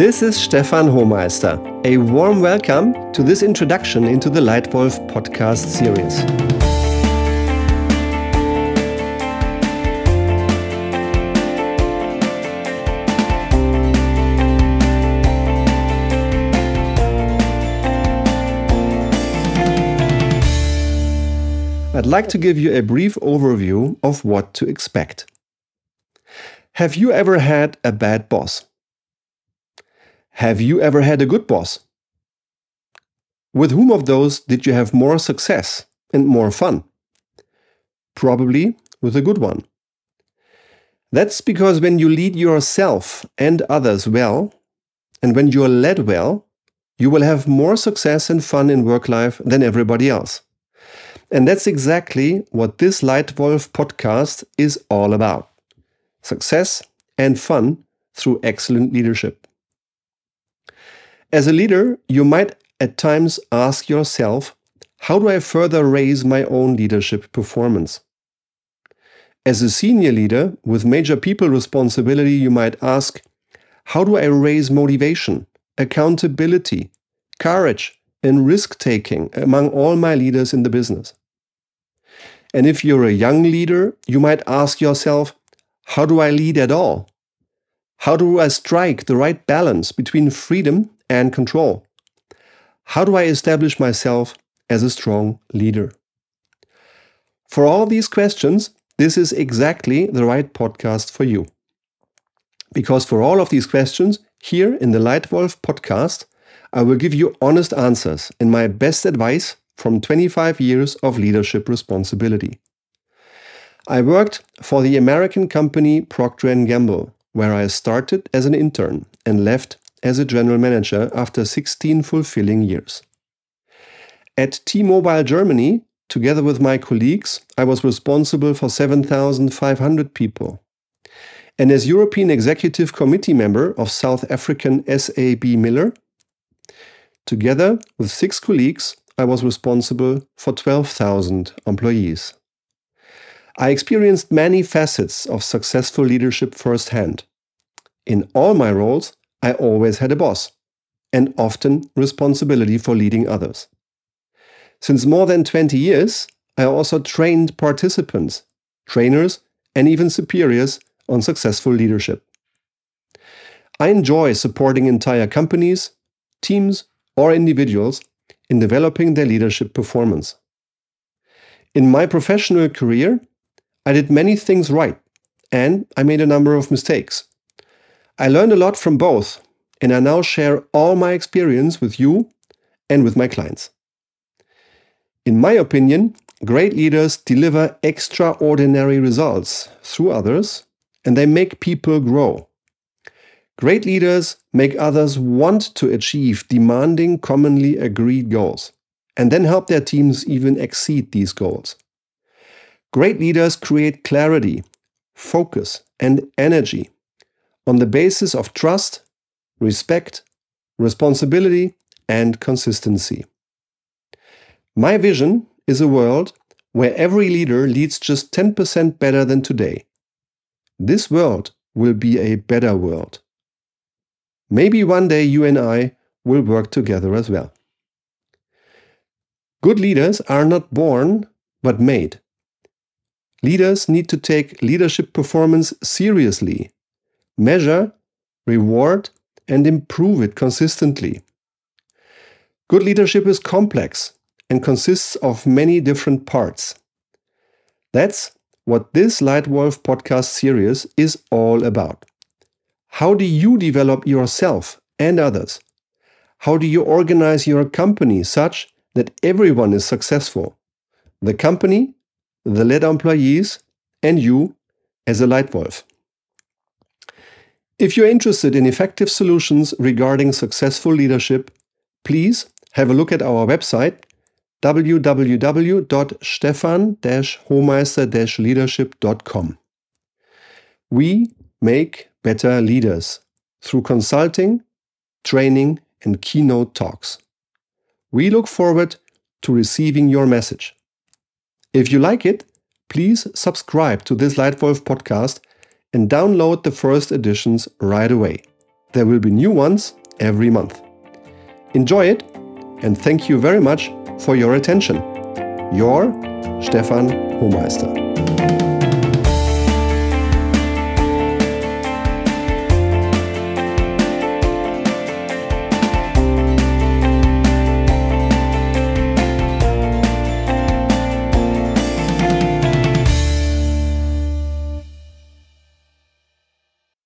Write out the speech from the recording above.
This is Stefan Hohmeister. A warm welcome to this introduction into the Leitwolf podcast series. I'd like to give you a brief overview of what to expect. Have you ever had a bad boss? Have you ever had a good boss? With whom of those did you have more success and more fun? Probably with a good one. That's because when you lead yourself and others well, and when you're led well, you will have more success and fun in work life than everybody else. And that's exactly what this Leitwolf podcast is all about success and fun through excellent leadership. As a leader, you might at times ask yourself, how do I further raise my own leadership performance? As a senior leader with major people responsibility, you might ask, how do I raise motivation, accountability, courage, and risk taking among all my leaders in the business? And if you're a young leader, you might ask yourself, how do I lead at all? How do I strike the right balance between freedom and control? How do I establish myself as a strong leader? For all these questions, this is exactly the right podcast for you. Because for all of these questions, here in the Leitwolf podcast, I will give you honest answers and my best advice from 25 years of leadership responsibility. I worked for the American company Procter & Gamble, where I started as an intern and left as a general manager after 16 fulfilling years. At T-Mobile Germany, together with my colleagues, I was responsible for 7,500 people. And as European Executive Committee member of South African SAB Miller, together with six colleagues, I was responsible for 12,000 employees. I experienced many facets of successful leadership firsthand. In all my roles, I always had a boss and often responsibility for leading others. Since more than 20 years, I also trained participants, trainers, and even superiors on successful leadership. I enjoy supporting entire companies, teams, or individuals in developing their leadership performance. In my professional career, I did many things right and I made a number of mistakes. I learned a lot from both, and I now share all my experience with you and with my clients. In my opinion, great leaders deliver extraordinary results through others and they make people grow. Great leaders make others want to achieve demanding, commonly agreed goals, and then help their teams even exceed these goals. Great leaders create clarity, focus, and energy on the basis of trust, respect, responsibility, and consistency. My vision is a world where every leader leads just 10% better than today. This world will be a better world. Maybe one day you and I will work together as well. Good leaders are not born, but made. Leaders need to take leadership performance seriously, measure, reward, and improve it consistently. Good leadership is complex and consists of many different parts. That's what this Leitwolf podcast series is all about. How do you develop yourself and others? How do you organize your company such that everyone is successful? The company, the led employees, and you as a Leitwolf. If you're interested in effective solutions regarding successful leadership, please have a look at our website www.stefan-hohmeister-leadership.com. We make better leaders through consulting, training, and keynote talks. We look forward to receiving your message. If you like it, please subscribe to this Leitwolf podcast and download the first editions right away. There will be new ones every month. Enjoy it and thank you very much for your attention. Your Stefan Hohmeister.